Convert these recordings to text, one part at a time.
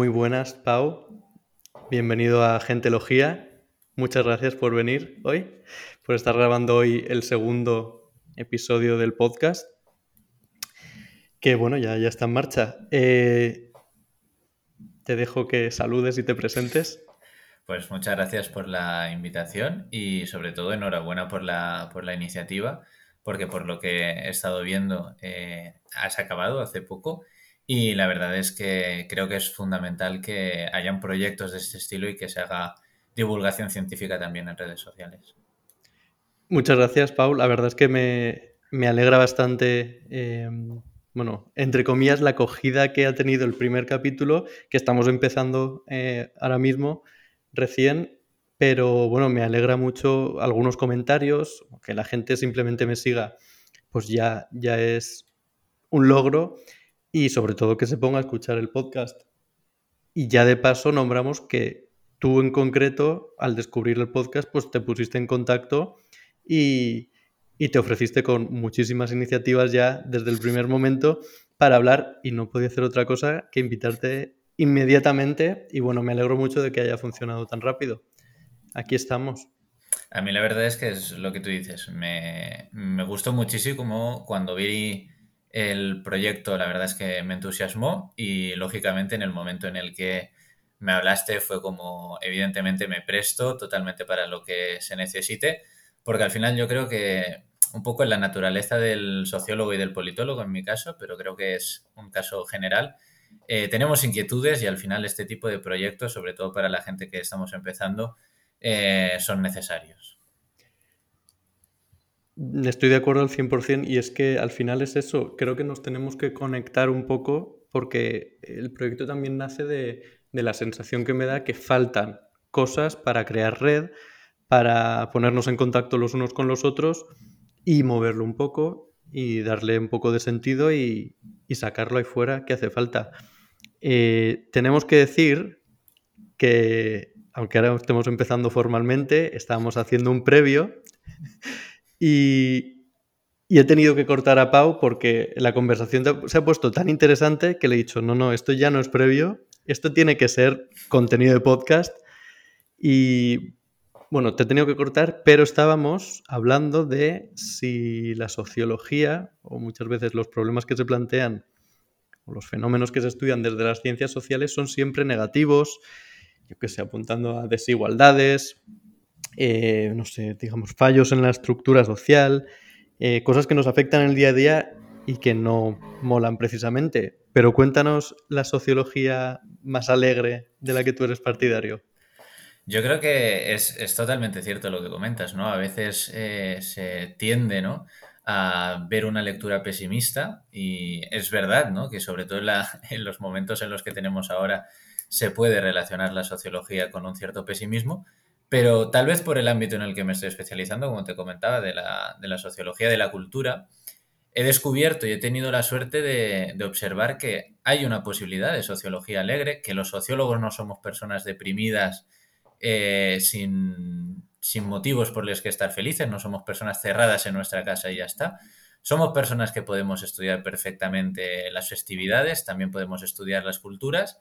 Muy buenas, Pau. Bienvenido a Gentelogía. Muchas gracias por venir hoy, por estar grabando hoy el segundo episodio del podcast. Que bueno, ya, ya está en marcha. Eh, te dejo que saludes y te presentes. Pues muchas gracias por la invitación y sobre todo enhorabuena por la, por la iniciativa, porque por lo que he estado viendo eh, has acabado hace poco y la verdad es que creo que es fundamental que hayan proyectos de este estilo y que se haga divulgación científica también en redes sociales. Muchas gracias, Paul. La verdad es que me, alegra bastante, em, bueno, entre comillas, la acogida que ha tenido el primer capítulo, que estamos empezando eh, ahora mismo, recién, pero bueno, me alegra mucho algunos comentarios, que la gente simplemente me siga, pues ya, ya es un logro y sobre todo que se ponga a escuchar el podcast. Y ya de paso nombramos que tú en concreto, al descubrir el podcast, pues te pusiste en contacto y, te ofreciste con muchísimas iniciativas ya desde el primer momento para hablar y no podía hacer otra cosa que invitarte inmediatamente y bueno, me alegro mucho de que haya funcionado tan rápido. Aquí estamos. A mí la verdad es que es lo que tú dices, me, me gustó muchísimo cuando vi el proyecto la verdad es que me entusiasmó y lógicamente en el momento en el que me hablaste fue como evidentemente me presto totalmente para lo que se necesite, porque al final yo creo que un poco en la naturaleza del sociólogo y del politólogo en mi caso, pero creo que es un caso general, eh, tenemos inquietudes y al final este tipo de proyectos, sobre todo para la gente que estamos empezando, eh, son necesarios. Estoy de acuerdo al 100% y es que al final es eso, creo que nos tenemos que conectar un poco porque el proyecto también nace de, la sensación que me da que faltan cosas para crear red, para ponernos en contacto los unos con los otros y moverlo un poco y darle un poco de sentido y, sacarlo ahí fuera que hace falta. Eh, tenemos que decir que, aunque ahora estemos empezando formalmente, estábamos haciendo un previo y, he tenido que cortar a Pau porque la conversación se ha puesto tan interesante que le he dicho, no, no, esto ya no es previo, esto tiene que ser contenido de podcast. Y bueno, te he tenido que cortar, pero estábamos hablando de si la sociología, o muchas veces los problemas que se plantean, o los fenómenos que se estudian desde las ciencias sociales son siempre negativos, yo que sé, apuntando a desigualdades, eh, no sé, digamos, fallos en la estructura social, eh, cosas que nos afectan en el día a día y que no molan precisamente. Pero cuéntanos la sociología más alegre de la que tú eres partidario. Yo creo que es, totalmente cierto lo que comentas, ¿no? A veces eh, se tiende, ¿no? a ver una lectura pesimista y es verdad, ¿no? Que sobre todo en los momentos en los que tenemos ahora se puede relacionar la sociología con un cierto pesimismo, pero tal vez por el ámbito en el que me estoy especializando, como te comentaba, de la, sociología de la cultura, he descubierto y he tenido la suerte de, observar que hay una posibilidad de sociología alegre, que los sociólogos no somos personas deprimidas eh, sin, sin, motivos por los que estar felices, no somos personas cerradas en nuestra casa y ya está. Somos personas que podemos estudiar perfectamente las festividades, también podemos estudiar las culturas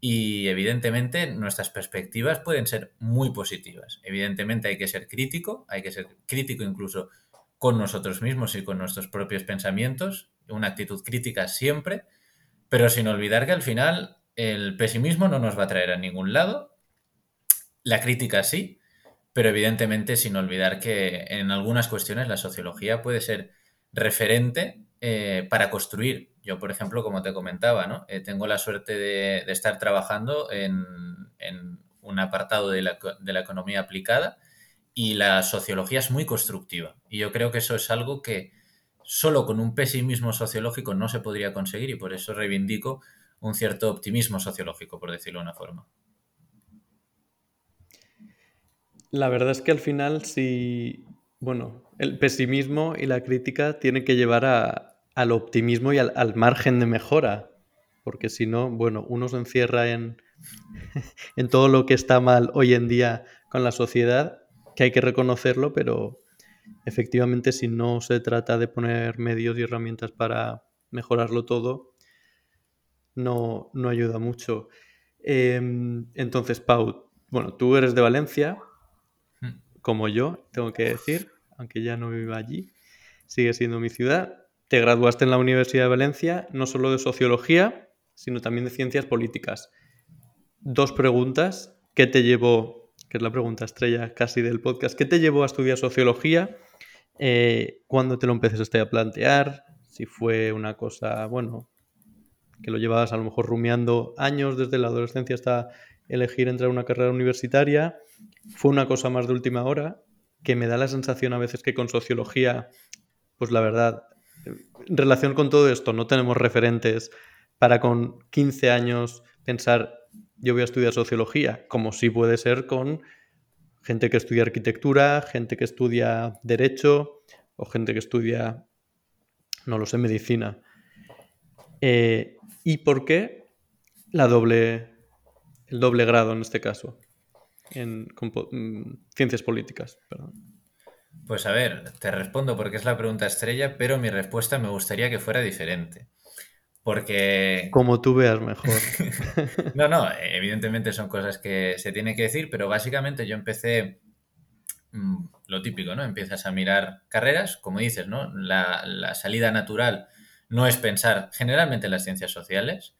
y evidentemente nuestras perspectivas pueden ser muy positivas. Evidentemente hay que ser crítico, hay que ser crítico incluso con nosotros mismos y con nuestros propios pensamientos, una actitud crítica siempre, pero sin olvidar que al final el pesimismo no nos va a traer a ningún lado, la crítica sí, pero evidentemente sin olvidar que en algunas cuestiones la sociología puede ser referente eh, para construir yo, por ejemplo, como te comentaba, ¿no? Eh, tengo la suerte de, estar trabajando en, un apartado de la, economía aplicada y la sociología es muy constructiva. Y yo creo que eso es algo que solo con un pesimismo sociológico no se podría conseguir y por eso reivindico un cierto optimismo sociológico, por decirlo de una forma. La verdad es que al final, si, bueno, el pesimismo y la crítica tienen que llevar a, al optimismo y al, margen de mejora. Porque si no, bueno, uno se encierra en, en todo lo que está mal hoy en día con la sociedad, que hay que reconocerlo, pero efectivamente si no se trata de poner medios y herramientas para mejorarlo todo, no, no ayuda mucho. Em, entonces, Pau, bueno, tú eres de Valencia, Hmm. como yo, tengo que decir, aunque ya no vivo allí, sigue siendo mi ciudad. Te graduaste en la Universidad de Valencia, no solo de sociología, sino también de ciencias políticas. Dos preguntas. ¿Qué te llevó, que es la pregunta estrella casi del podcast, qué te llevó a estudiar sociología? Eh, ¿Cuándo te lo empezaste a plantear? Si fue una cosa, bueno, que lo llevabas a lo mejor rumiando años desde la adolescencia hasta elegir entrar a una carrera universitaria. Fue una cosa más de última hora, que me da la sensación a veces que con sociología, pues la verdad, en relación con todo esto, no tenemos referentes para con 15 años pensar yo voy a estudiar sociología, como sí puede ser con gente que estudia arquitectura, gente que estudia derecho o gente que estudia, no lo sé, medicina. Eh, ¿Y por qué la doble, el doble grado en este caso? En mm, ciencias políticas, perdón. Pues a ver, te respondo porque es la pregunta estrella, pero mi respuesta me gustaría que fuera diferente. Porque, Como tú veas mejor. no, no, evidentemente son cosas que se tiene que decir, pero básicamente yo empecé mm, lo típico, ¿no? Empiezas a mirar carreras, como dices, ¿no? La, la salida natural no es pensar generalmente en las ciencias sociales,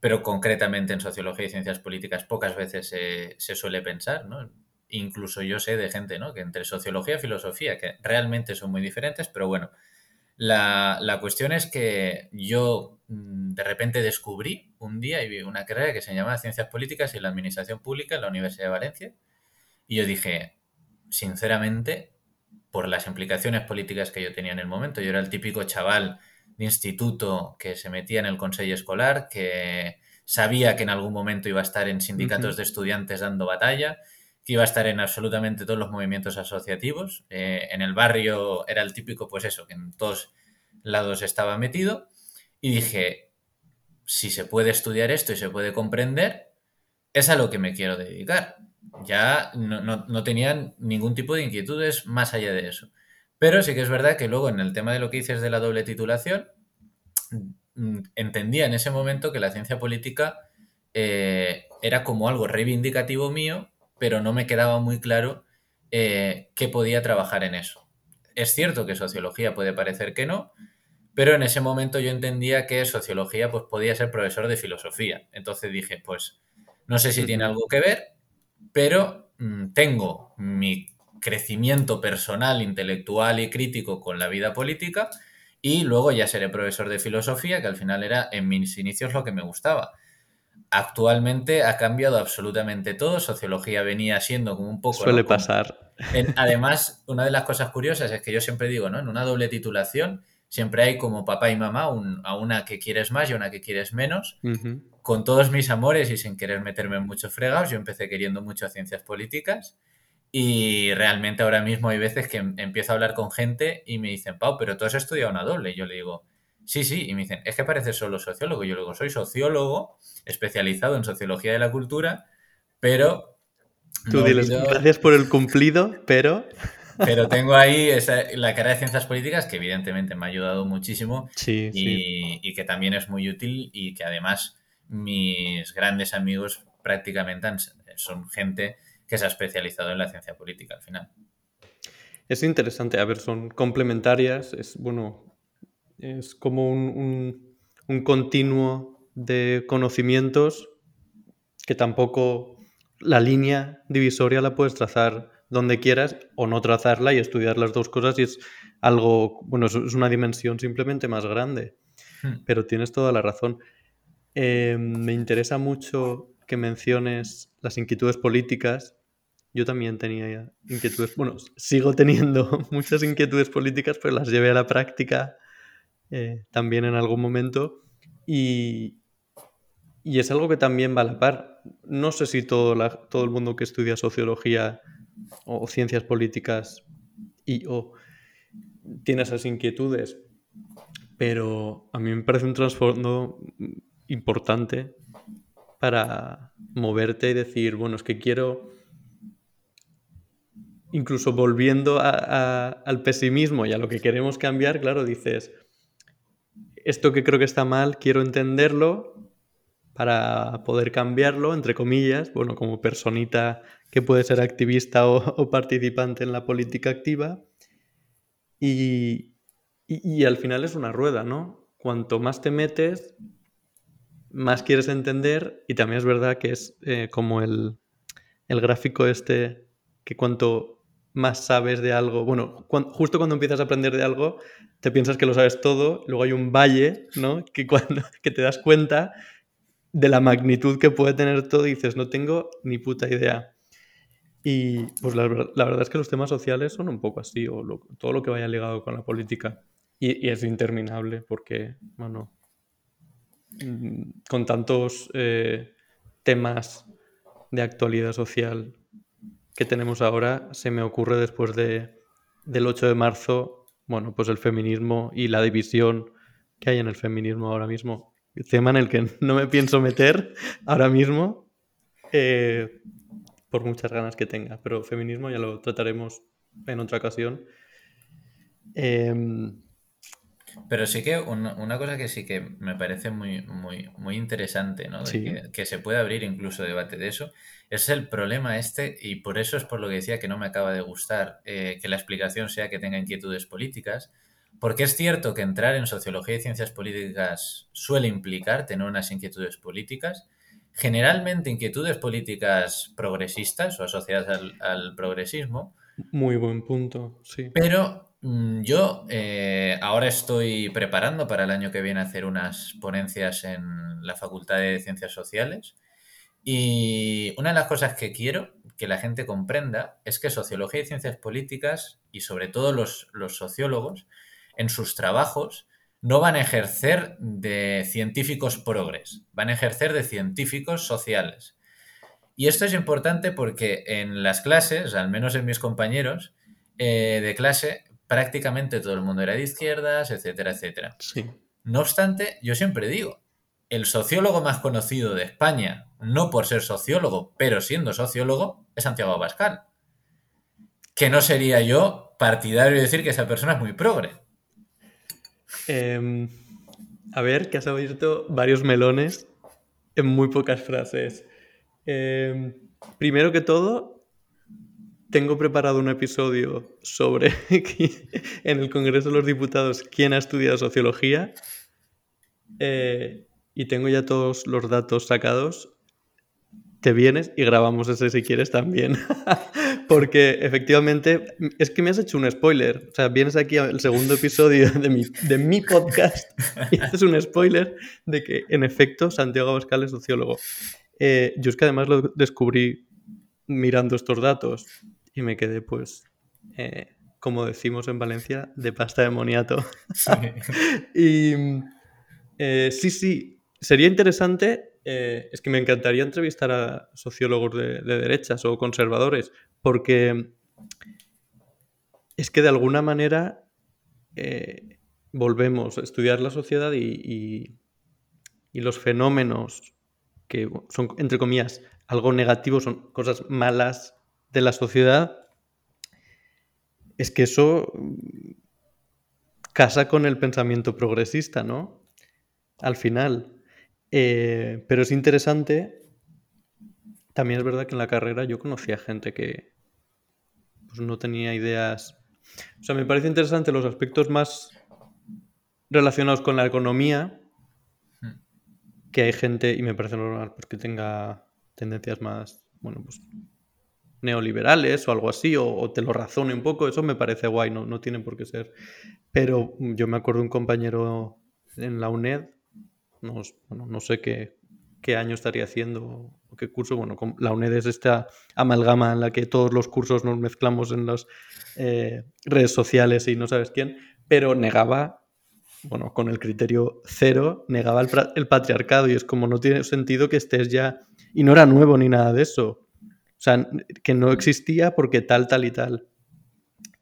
pero concretamente en sociología y ciencias políticas pocas veces se, se suele pensar, ¿no? Incluso yo sé de gente, ¿no? Que entre sociología y filosofía, que realmente son muy diferentes, pero bueno, la, la cuestión es que yo mm, de repente descubrí un día y vi una carrera que se llamaba Ciencias Políticas y la Administración Pública en la Universidad de Valencia, y yo dije, sinceramente, por las implicaciones políticas que yo tenía en el momento, yo era el típico chaval de instituto que se metía en el consejo escolar, que sabía que en algún momento iba a estar en sindicatos de estudiantes dando batalla, iba a estar en absolutamente todos los movimientos asociativos. Eh, en el barrio era el típico, pues eso, que en todos lados estaba metido. Y dije, si se puede estudiar esto y se puede comprender, es a lo que me quiero dedicar. Ya no, no, no tenían ningún tipo de inquietudes más allá de eso. Pero sí que es verdad que luego en el tema de lo que dices de la doble titulación, mm, entendía en ese momento que la ciencia política eh, era como algo reivindicativo mío, pero no me quedaba muy claro eh, que podía trabajar en eso. Es cierto que sociología puede parecer que no, pero en ese momento yo entendía que sociología pues podía ser profesor de filosofía. Entonces dije, pues no sé si tiene algo que ver, pero mm, tengo mi crecimiento personal, intelectual y crítico con la vida política y luego ya seré profesor de filosofía, que al final era en mis inicios lo que me gustaba. Actualmente ha cambiado absolutamente todo, sociología venía siendo como un poco. Suele pasar. en- además, una de las cosas curiosas es que yo siempre digo, ¿no? En una doble titulación siempre hay como papá y mamá, un- a una que quieres más y a una que quieres menos. Con todos mis amores y sin querer meterme en muchos fregados, yo empecé queriendo mucho ciencias políticas y realmente ahora mismo hay veces que em- empiezo a hablar con gente y me dicen, Pau, pero tú has estudiado una doble. Y yo le digo, sí, sí. Y me dicen, es que pareces solo sociólogo. Yo le digo, soy sociólogo especializado en sociología de la cultura, pero... Tú no diles, olvido- gracias por el cumplido, pero... pero tengo ahí esa- la carrera de ciencias políticas que evidentemente me ha ayudado muchísimo Sí, sí. y, y que también es muy útil y que además mis grandes amigos prácticamente han- son gente que se ha especializado en la ciencia política al final. Es interesante, a ver, son complementarias, es bueno, es como un, un- un continuo de conocimientos que tampoco la línea divisoria la puedes trazar donde quieras o no trazarla y estudiar las dos cosas y es algo, bueno, es es una dimensión simplemente más grande, Hmm. pero tienes toda la razón. Eh, me interesa mucho que menciones las inquietudes políticas. Yo también tenía inquietudes, bueno, sigo teniendo muchas inquietudes políticas, pero las llevé a la práctica eh, también en algún momento y, y es algo que también va a la par. No sé si todo, la- todo el mundo que estudia sociología o ciencias políticas y o tiene esas inquietudes, pero a mí me parece un trasfondo importante para moverte y decir, bueno, es que quiero, incluso volviendo al pesimismo y a lo que queremos cambiar, claro, dices, esto que creo que está mal, quiero entenderlo para poder cambiarlo, entre comillas, bueno, como personita que puede ser activista o, participante en la política activa. Y, y, al final es una rueda, ¿no? Cuanto más te metes, más quieres entender y también es verdad que es eh, como el, el, gráfico este, que cuanto más sabes de algo, bueno, justo cuando empiezas a aprender de algo, te piensas que lo sabes todo, luego hay un valle, ¿no? Que, cuando, que te das cuenta de la magnitud que puede tener todo dices, no tengo ni puta idea. Y pues la, verdad es que los temas sociales son un poco así, o todo lo que vaya ligado con la política. Y, es interminable porque, bueno, mm, con tantos eh, temas de actualidad social que tenemos ahora, se me ocurre después de, del 8 de marzo, bueno, pues el feminismo y la división que hay en el feminismo ahora mismo. Tema en el que no me pienso meter ahora mismo. Eh, por muchas ganas que tenga. Pero feminismo ya lo trataremos en otra ocasión. Em, pero sí que una, cosa que sí que me parece muy, muy, muy interesante, ¿no? que, se puede abrir incluso debate de eso, es el problema este, y por eso es por lo que decía que no me acaba de gustar eh, que la explicación sea que tenga inquietudes políticas, porque es cierto que entrar en sociología y ciencias políticas suele implicar tener unas inquietudes políticas, generalmente inquietudes políticas progresistas o asociadas al, progresismo. Muy buen punto, sí. Pero yo eh, ahora estoy preparando para el año que viene hacer unas ponencias en la Facultad de Ciencias Sociales. Y una de las cosas que quiero que la gente comprenda es que sociología y ciencias políticas, y sobre todo los, los sociólogos, en sus trabajos, no van a ejercer de científicos progres, van a ejercer de científicos sociales. Y esto es importante porque en las clases, al menos en mis compañeros eh, de clase, prácticamente todo el mundo era de izquierdas, etcétera, etcétera. No obstante, yo siempre digo, el sociólogo más conocido de España, no por ser sociólogo, pero siendo sociólogo, es Santiago Abascal. Que no sería yo partidario de decir que esa persona es muy progre. Em, a ver, que has abierto varios melones en muy pocas frases. Em, primero que todo, tengo preparado un episodio sobre en el Congreso de los Diputados quién ha estudiado sociología. Eh, y tengo ya todos los datos sacados. Te vienes y grabamos ese si quieres también. Porque efectivamente, es que me has hecho un spoiler. O sea, vienes aquí al segundo episodio de mi, de mi podcast y haces un spoiler de que, en efecto, Santiago Abascal es sociólogo. Eh, yo es que además lo descubrí mirando estos datos y me quedé, pues, eh, como decimos en Valencia, de pasta de moniato. Sí. y eh, sí, sí, sería interesante es que me encantaría entrevistar a sociólogos de, derechas o conservadores, porque es que de alguna manera eh, volvemos a estudiar la sociedad y, los fenómenos que son, entre comillas, algo negativo, son cosas malas de la sociedad, es que eso casa con el pensamiento progresista, ¿no? Al final. Eh, pero es interesante, también es verdad que en la carrera yo conocía gente que, pues no tenía ideas. O sea, me parece interesante los aspectos más relacionados con la economía, hmm. que hay gente, y me parece normal, pues que tenga tendencias más, bueno, pues neoliberales o algo así, o, te lo razone un poco, eso me parece guay, no, no tiene por qué ser. Pero yo me acuerdo un compañero en la UNED, no, no sé qué, qué año estaría haciendo o qué curso. Bueno, la UNED es esta amalgama en la que todos los cursos nos mezclamos en las eh, redes sociales y no sabes quién, pero negaba, bueno, con el criterio cero, negaba el, patriarcado y es como no tiene sentido que estés ya... Y no era nuevo ni nada de eso. O sea, que no existía porque tal, tal y tal.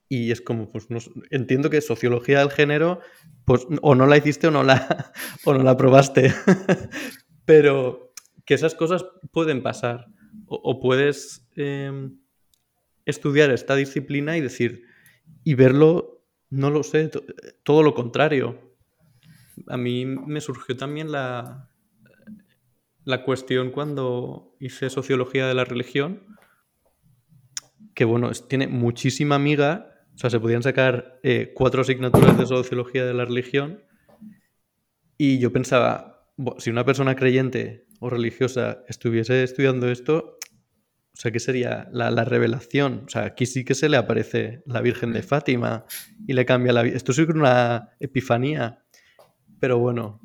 Y es como, pues no, entiendo que sociología del género, pues o no la hiciste o no la, o no la probaste. Pero que esas cosas pueden pasar. O, puedes em, estudiar esta disciplina y decir, y verlo, no lo sé, todo lo contrario. A mí me surgió también la, la cuestión cuando hice sociología de la religión, que bueno, tiene muchísima amiga, o sea, se podían sacar eh, cuatro asignaturas de sociología de la religión y yo pensaba, si una persona creyente o religiosa estuviese estudiando esto, o sea, ¿qué sería la, la, revelación? O sea, aquí sí que se le aparece la Virgen de Fátima y le cambia la vida. Esto es una epifanía. Pero bueno.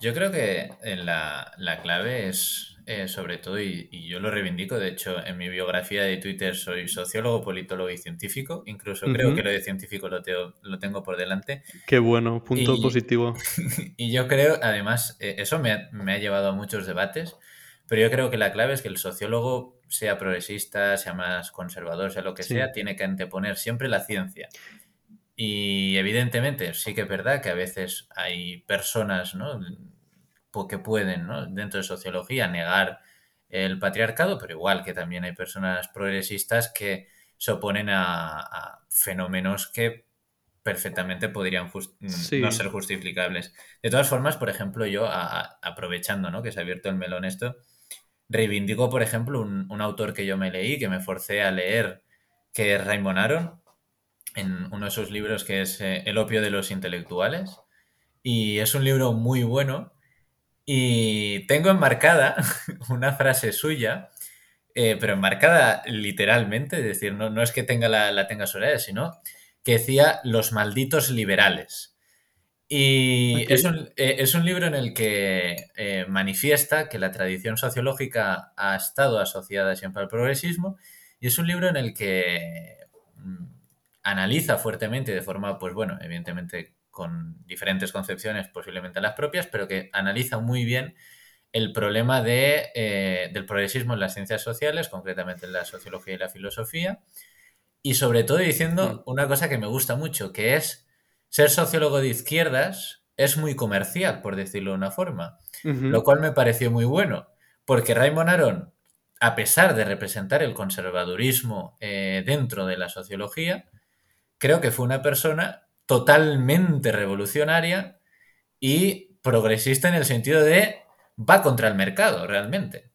Yo creo que la, la clave es eh, sobre todo, y, yo lo reivindico, de hecho, en mi biografía de Twitter soy sociólogo, politólogo y científico, incluso creo que lo de científico lo, lo tengo por delante. Qué bueno, punto positivo. Y yo creo, además, eh, eso me ha, llevado a muchos debates, pero yo creo que la clave es que el sociólogo, sea progresista, sea más conservador, sea lo que sea, tiene que anteponer siempre la ciencia. Y evidentemente sí que es verdad que a veces hay personas, ¿no? que pueden, ¿no? dentro de sociología, negar el patriarcado, pero igual que también hay personas progresistas que se oponen a, fenómenos que perfectamente podrían mm, no ser justificables. De todas formas, por ejemplo, yo, aprovechando ¿no? que se ha abierto el melón esto, reivindico, por ejemplo, un, autor que yo me leí, que me forcé a leer, que es Raymond Aron, en uno de sus libros que es eh, El opio de los intelectuales. Y es un libro muy bueno y tengo enmarcada una frase suya, eh, pero enmarcada literalmente, es decir, no, no es que tenga la, la tenga sobre sino que decía los malditos liberales. Y es, un, eh, es, un, libro en el que eh, manifiesta que la tradición sociológica ha estado asociada siempre al progresismo y es un libro en el que mm, analiza fuertemente de forma, pues bueno, evidentemente con diferentes concepciones, posiblemente las propias, pero que analiza muy bien el problema de, eh, del progresismo en las ciencias sociales, concretamente en la sociología y la filosofía, y sobre todo diciendo mm. una cosa que me gusta mucho, que es ser sociólogo de izquierdas es muy comercial, por decirlo de una forma, lo cual me pareció muy bueno, porque Raymond Aron, a pesar de representar el conservadurismo eh, dentro de la sociología, creo que fue una persona totalmente revolucionaria y progresista en el sentido de va contra el mercado realmente.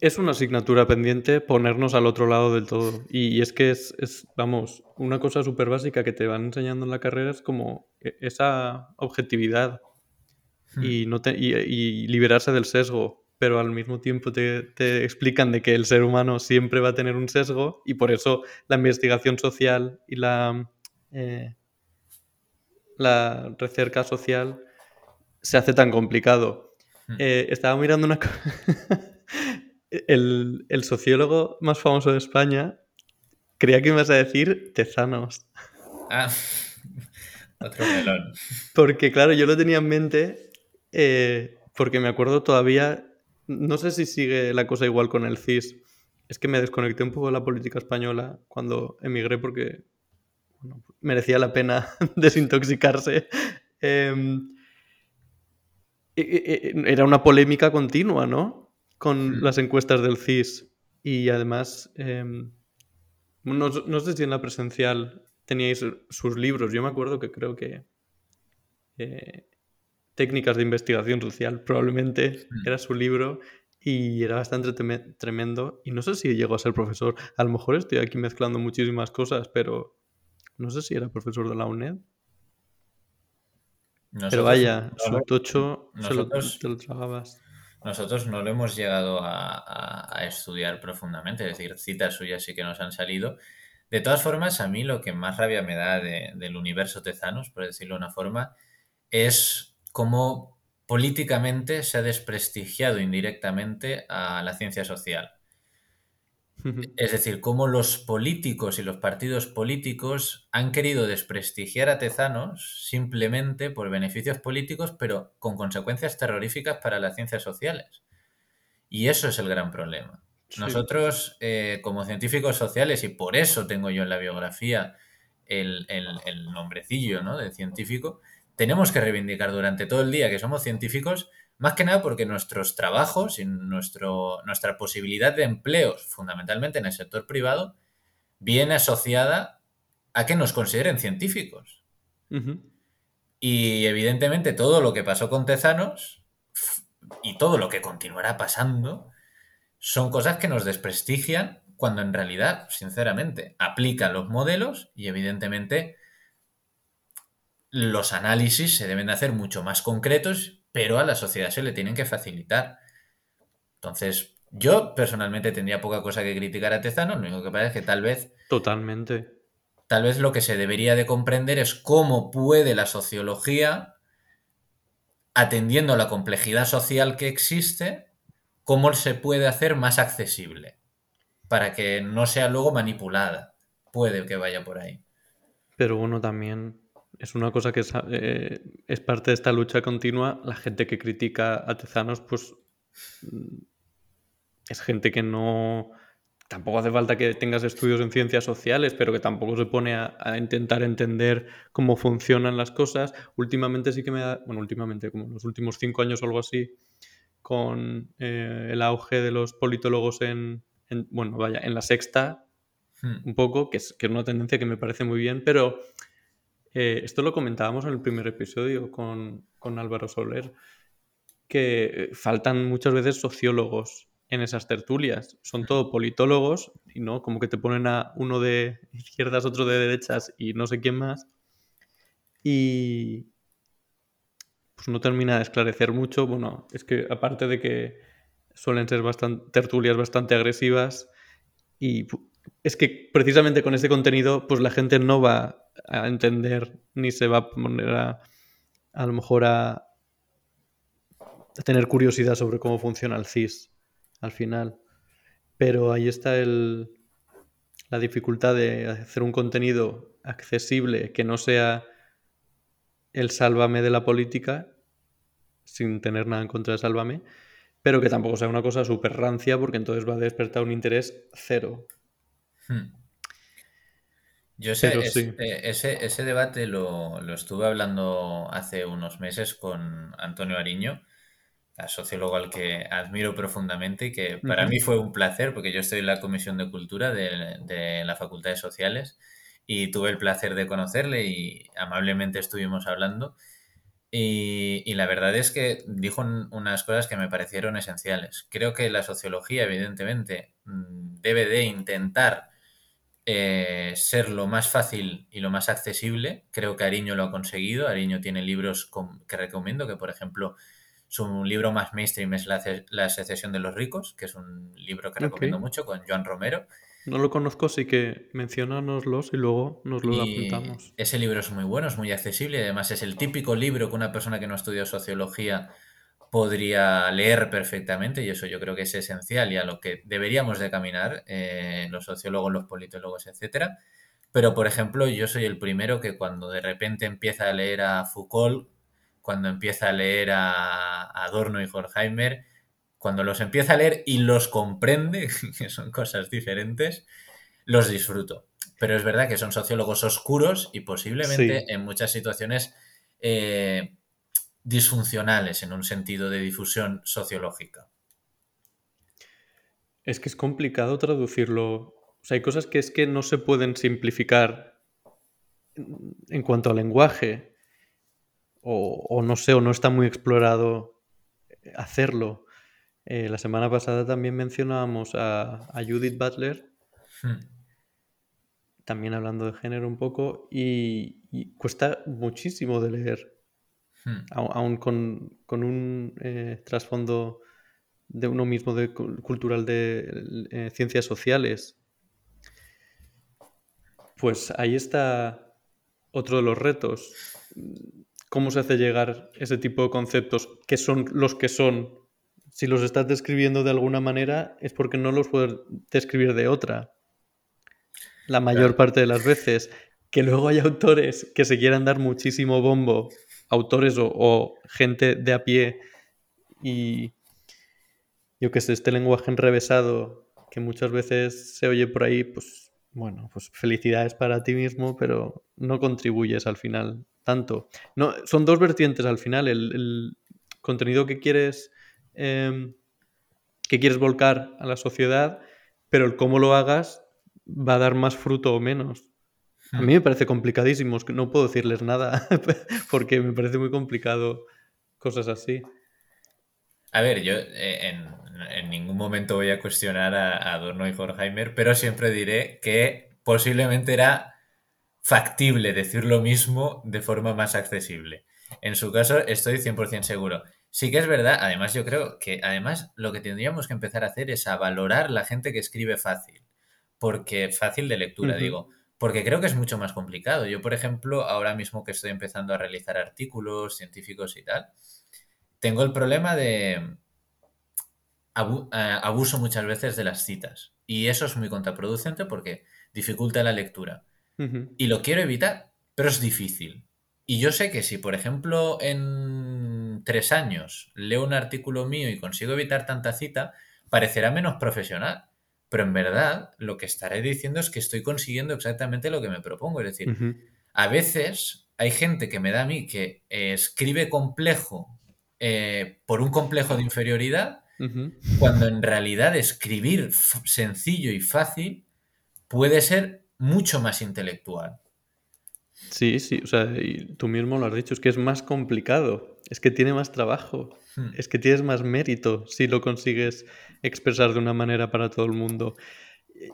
Es una asignatura pendiente ponernos al otro lado del todo. Y, es que es, vamos, una cosa súper básica que te van enseñando en la carrera es como e, esa objetividad hmm. y, no y liberarse del sesgo pero al mismo tiempo te, explican de que el ser humano siempre va a tener un sesgo y por eso la investigación social y la, eh, la recerca social se hace tan complicado. Hmm. Eh, estaba mirando una cosa. el, el, sociólogo más famoso de España creía que ibas a decir Tezanos. Ah, otro melón. Porque claro, yo lo tenía en mente eh, porque me acuerdo todavía no sé si sigue la cosa igual con el CIS. Es que me desconecté un poco de la política española cuando emigré porque merecía la pena desintoxicarse. Em, era una polémica continua, ¿no? Con las encuestas del CIS. Y además, em, no, sé si en la presencial teníais sus libros. Yo me acuerdo que creo que eh, técnicas de investigación social, probablemente era su libro y era bastante tremendo. Y no sé si llegó a ser profesor. A lo mejor estoy aquí mezclando muchísimas cosas, pero no sé si era profesor de la UNED. pero vaya, su tocho nosotros, te lo tragabas. Nosotros no lo hemos llegado a, estudiar profundamente, es decir, citas suyas sí que nos han salido. De todas formas, a mí lo que más rabia me da del universo Tezanos, por decirlo de una forma, es cómo políticamente se ha desprestigiado indirectamente a la ciencia social. Es decir, cómo los políticos y los partidos políticos han querido desprestigiar a Tezanos simplemente por beneficios políticos, pero con consecuencias terroríficas para las ciencias sociales. Y eso es el gran problema. Nosotros, eh, como científicos sociales, y por eso tengo yo en la biografía el, nombrecillo ¿no? de científico, tenemos que reivindicar durante todo el día que somos científicos, más que nada porque nuestros trabajos y nuestro, nuestra posibilidad de empleos, fundamentalmente en el sector privado, viene asociada a que nos consideren científicos. Y evidentemente todo lo que pasó con Tezanos y todo lo que continuará pasando son cosas que nos desprestigian cuando en realidad, sinceramente, aplican los modelos y evidentemente los análisis se deben de hacer mucho más concretos, pero a la sociedad se le tienen que facilitar. Entonces, yo personalmente tendría poca cosa que criticar a Tezanos, lo único que pasa es que tal vez... Totalmente. Tal vez lo que se debería de comprender es cómo puede la sociología, atendiendo a la complejidad social que existe, cómo se puede hacer más accesible para que no sea luego manipulada. Puede que vaya por ahí. Pero bueno, también es una cosa que es, eh, es parte de esta lucha continua. La gente que critica a Tezanos, pues mm, es gente que no... Tampoco hace falta que tengas estudios en ciencias sociales, pero que tampoco se pone a, intentar entender cómo funcionan las cosas. Últimamente sí que me da, bueno, últimamente, como en los últimos cinco años o algo así, con eh, el auge de los politólogos en, bueno, vaya, en la sexta, hmm. un poco, que es, que es una tendencia que me parece muy bien, pero eh, esto lo comentábamos en el primer episodio con, con Álvaro Soler, que faltan muchas veces sociólogos en esas tertulias. Son todo politólogos y no como que te ponen a uno de izquierdas, otro de derechas y no sé quién más. Y pues no termina de esclarecer mucho. Bueno, es que aparte de que suelen ser bastante, tertulias bastante agresivas y es que precisamente con ese contenido pues la gente no va a entender ni se va a poner a a lo mejor a, tener curiosidad sobre cómo funciona el CIS al final. Pero ahí está el, la dificultad de hacer un contenido accesible que no sea el sálvame de la política, sin tener nada en contra de sálvame, pero que tampoco sea una cosa súper rancia, porque entonces va a despertar un interés cero. Hmm. Yo sé, eh, ese, ese, debate lo, lo, estuve hablando hace unos meses con Antonio Ariño, sociólogo al que admiro profundamente y que para mí fue un placer, porque yo estoy en la Comisión de Cultura de, de la Facultad de Sociales y tuve el placer de conocerle y amablemente estuvimos hablando. Y, la verdad es que dijo unas cosas que me parecieron esenciales. Creo que la sociología, evidentemente, mm, debe de intentar eh, ser lo más fácil y lo más accesible. Creo que Ariño lo ha conseguido. Ariño tiene libros que recomiendo, que por ejemplo su libro más mainstream es La, la secesión de los ricos, que es un libro que recomiendo mucho con Joan Romero. No lo conozco, así que mencionanoslos y luego nos lo apuntamos. Ese libro es muy bueno, es muy accesible. Además, es el típico libro que una persona que no ha estudiado sociología podría leer perfectamente y eso yo creo que es esencial y a lo que deberíamos de caminar eh, los sociólogos, los politólogos, etcétera. Pero, por ejemplo, yo soy el primero que cuando de repente empieza a leer a Foucault, cuando empieza a leer a Adorno y Horkheimer, cuando los empieza a leer y los comprende, que son cosas diferentes, los disfruto. Pero es verdad que son sociólogos oscuros y posiblemente en muchas situaciones eh, disfuncionales en un sentido de difusión sociológica. Es que es complicado traducirlo. O sea, hay cosas que es que no se pueden simplificar en cuanto al lenguaje. O, o no sé, o no está muy explorado hacerlo. Eh, la semana pasada también mencionábamos a, Judith Butler, hmm. también hablando de género un poco, y, cuesta muchísimo de leer, hmm. aún con, un eh, trasfondo de uno mismo de, cultural de eh, ciencias sociales. Pues ahí está otro de los retos. ¿Cómo se hace llegar ese tipo de conceptos que son los que son si los estás describiendo de alguna manera es porque no los puedes describir de otra. La mayor parte de las veces. Que luego hay autores que se quieran dar muchísimo bombo, autores o, gente de a pie, y yo que sé, este lenguaje enrevesado que muchas veces se oye por ahí, pues bueno, pues felicidades para ti mismo, pero no contribuyes al final tanto. No, son dos vertientes al final. el contenido que quieres Em, que quieres volcar a la sociedad, pero el cómo lo hagas va a dar más fruto o menos. A mí me parece complicadísimo, no puedo decirles nada porque me parece muy complicado cosas así. A ver, yo eh, en, ningún momento voy a cuestionar a, Adorno y Horkheimer, pero siempre diré que posiblemente era factible decir lo mismo de forma más accesible. En su caso, estoy 100% seguro. Sí que es verdad, además yo creo que además lo que tendríamos que empezar a hacer es a valorar la gente que escribe fácil, porque fácil de lectura, digo, porque creo que es mucho más complicado. Yo, por ejemplo, ahora mismo que estoy empezando a realizar artículos científicos y tal, tengo el problema de eh, abuso muchas veces de las citas. Y eso es muy contraproducente porque dificulta la lectura. Y lo quiero evitar, pero es difícil. Y yo sé que si, por ejemplo, en tres años leo un artículo mío y consigo evitar tanta cita, parecerá menos profesional. Pero en verdad, lo que estaré diciendo es que estoy consiguiendo exactamente lo que me propongo. Es decir, a veces hay gente que me da a mí que escribe complejo eh, por un complejo de inferioridad, cuando en realidad escribir sencillo y fácil puede ser mucho más intelectual. Sí, sí, o sea, y tú mismo lo has dicho, es que es más complicado, es que tiene más trabajo, hmm. es que tienes más mérito si lo consigues expresar de una manera para todo el mundo.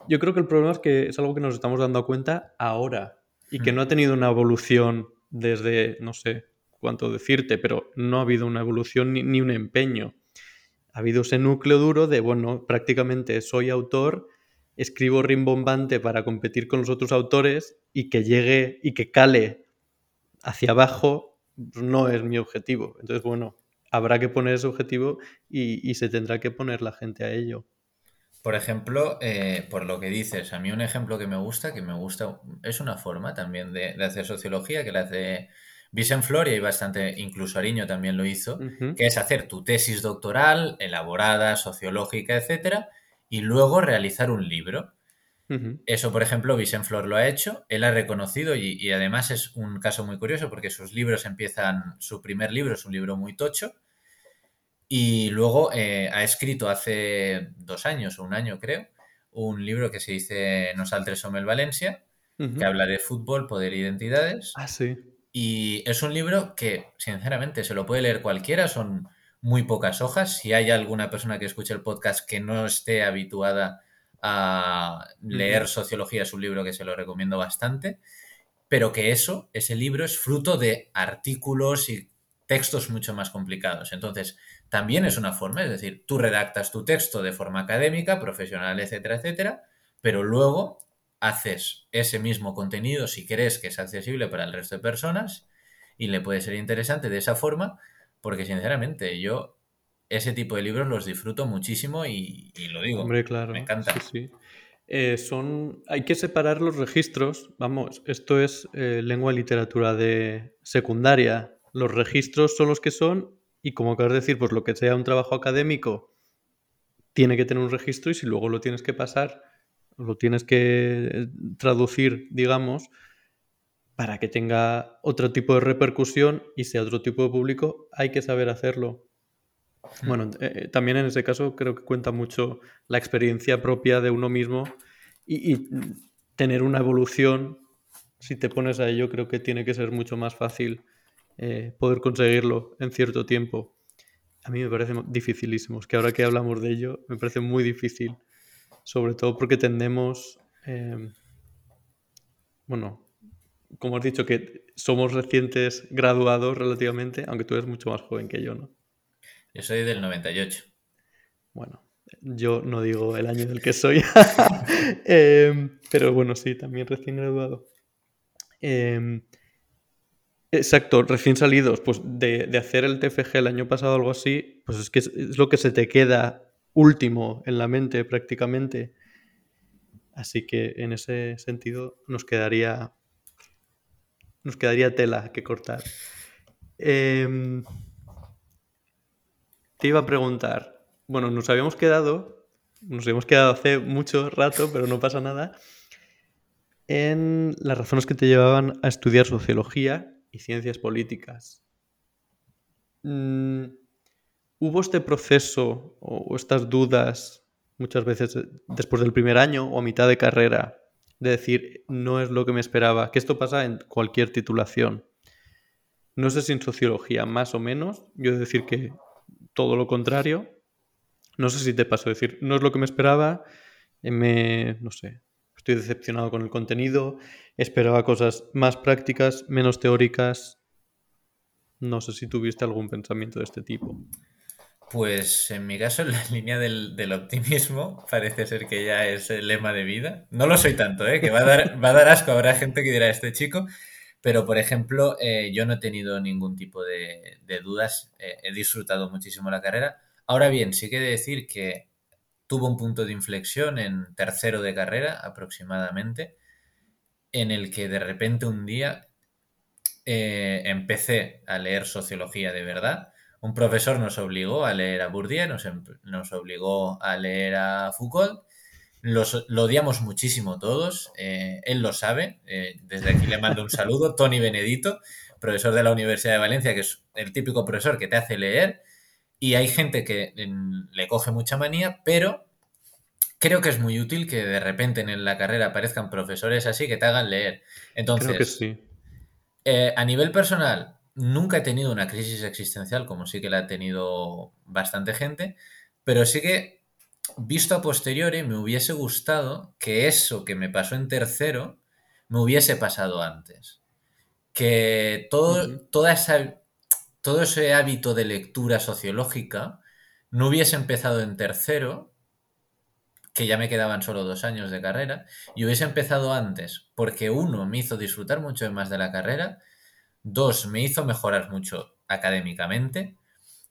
Yo creo que el problema es que es algo que nos estamos dando cuenta ahora y que hmm. no ha tenido una evolución desde, no sé, cuánto decirte, pero no ha habido una evolución ni, un empeño. Ha habido ese núcleo duro de, bueno, prácticamente soy autor, escribo rimbombante para competir con los otros autores y que llegue y que cale hacia abajo no es mi objetivo. Entonces, bueno, habrá que poner ese objetivo y, se tendrá que poner la gente a ello. Por ejemplo, eh, por lo que dices, a mí un ejemplo que me gusta, que me gusta, es una forma también de, de hacer sociología, que la hace Vicent Flor, y bastante, incluso Ariño también lo hizo, que es hacer tu tesis doctoral, elaborada, sociológica, etcétera, y luego realizar un libro. Eso, por ejemplo, Vicent Flor lo ha hecho, él ha reconocido y, además es un caso muy curioso porque sus libros empiezan, su primer libro es un libro muy tocho y luego eh, ha escrito hace dos años o un año creo, un libro que se dice Nos altres somos Valencia, que habla de fútbol, poder e identidades. Ah, sí. Y es un libro que, sinceramente, se lo puede leer cualquiera, son muy pocas hojas. Si hay alguna persona que escuche el podcast que no esté habituada a leer sociología, es un libro que se lo recomiendo bastante. Pero que eso, ese libro, es fruto de artículos y textos mucho más complicados. Entonces, también es una forma, es decir, tú redactas tu texto de forma académica, profesional, etcétera, etcétera, pero luego haces ese mismo contenido si crees que es accesible para el resto de personas y le puede ser interesante de esa forma, porque sinceramente yo ese tipo de libros los disfruto muchísimo y, lo digo. Hombre, claro. Me encanta. Eh, son, hay que separar los registros. Vamos, esto es eh, lengua y literatura de secundaria. Los registros son los que son y como acabas de decir, pues lo que sea un trabajo académico tiene que tener un registro y si luego lo tienes que pasar lo tienes que eh, traducir, digamos, para que tenga otro tipo de repercusión y sea otro tipo de público, hay que saber hacerlo. Bueno, eh, eh, también en ese caso creo que cuenta mucho la experiencia propia de uno mismo y, tener una evolución, si te pones a ello, creo que tiene que ser mucho más fácil poder conseguirlo en cierto tiempo. A mí me parece dificilísimo, es que ahora que hablamos de ello, me parece muy difícil sobre todo porque tendemos, em, bueno, como has dicho, que somos recientes graduados relativamente, aunque tú eres mucho más joven que yo, ¿no? Yo soy del 98. Bueno, yo no digo el año del que soy, em, pero bueno, sí, también recién graduado. Em, exacto, recién salidos, pues de, de, hacer el TFG el año pasado o algo así, pues es que es, lo que se te queda último en la mente prácticamente. Así que en ese sentido nos quedaría, nos quedaría tela que cortar. Em, te iba a preguntar, bueno, nos habíamos quedado, nos habíamos quedado hace mucho rato, pero no pasa nada, en las razones que te llevaban a estudiar sociología y ciencias políticas. Mm, ¿Hubo este proceso o estas dudas muchas veces después del primer año o a mitad de carrera de decir, no es lo que me esperaba, que esto pasa en cualquier titulación. No sé si en sociología más o menos, yo he de decir que todo lo contrario. No sé si te pasó decir, no es lo que me esperaba, me, no sé, estoy decepcionado con el contenido, esperaba cosas más prácticas, menos teóricas. No sé si tuviste algún pensamiento de este tipo. Pues en mi caso, la línea del, optimismo, parece ser que ya es el lema de vida. No lo soy tanto, ¿eh? que va a, dar, va a dar asco. Habrá gente que dirá, este chico. Pero, por ejemplo, eh, yo no he tenido ningún tipo de, dudas. Eh, he disfrutado muchísimo la carrera. Ahora bien, sí que he de decir que tuvo un punto de inflexión en tercero de carrera aproximadamente, en el que de repente un día eh, empecé a leer sociología de verdad un profesor nos obligó a leer a Bourdieu, nos, em, nos obligó a leer a Foucault. Los, lo odiamos muchísimo todos, eh, él lo sabe, eh, desde aquí le mando un saludo, Tony Benedito, profesor de la Universidad de Valencia, que es el típico profesor que te hace leer, y hay gente que le coge mucha manía, pero creo que es muy útil que de repente en la carrera aparezcan profesores así que te hagan leer. Entonces, eh, a nivel personal, nunca he tenido una crisis existencial, como sí que la ha tenido bastante gente, pero sí que, visto a posteriori, me hubiese gustado que eso que me pasó en tercero me hubiese pasado antes. Que todo, toda esa, todo ese hábito de lectura sociológica no hubiese empezado en tercero, que ya me quedaban solo dos años de carrera, y hubiese empezado antes, porque uno me hizo disfrutar mucho más de la carrera Dos, me hizo mejorar mucho académicamente.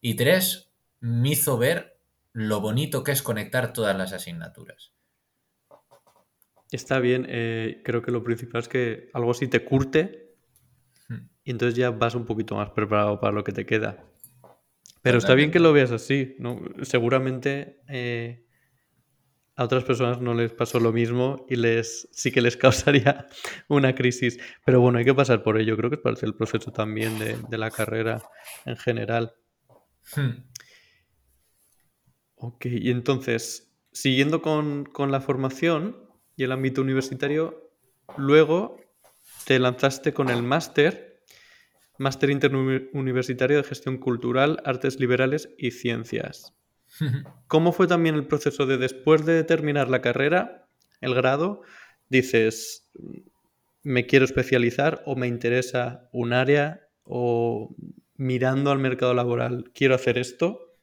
Y tres, me hizo ver lo bonito que es conectar todas las asignaturas. Está bien, eh, creo que lo principal es que algo así te curte hmm. y entonces ya vas un poquito más preparado para lo que te queda. Pero está bien que lo veas así, ¿no? Seguramente eh, a otras personas no les pasó lo mismo y les sí que les causaría una crisis. Pero bueno, hay que pasar por ello. Creo que es parte del proceso también de, la carrera en general. Hmm. Ok, y entonces, siguiendo con, la formación y el ámbito universitario, luego te lanzaste con el máster, máster interuniversitario de gestión cultural, artes liberales y ciencias. ¿Cómo fue también el proceso de después de terminar la carrera, el grado, dices, me quiero especializar o me interesa un área o mirando al mercado laboral, quiero hacer esto?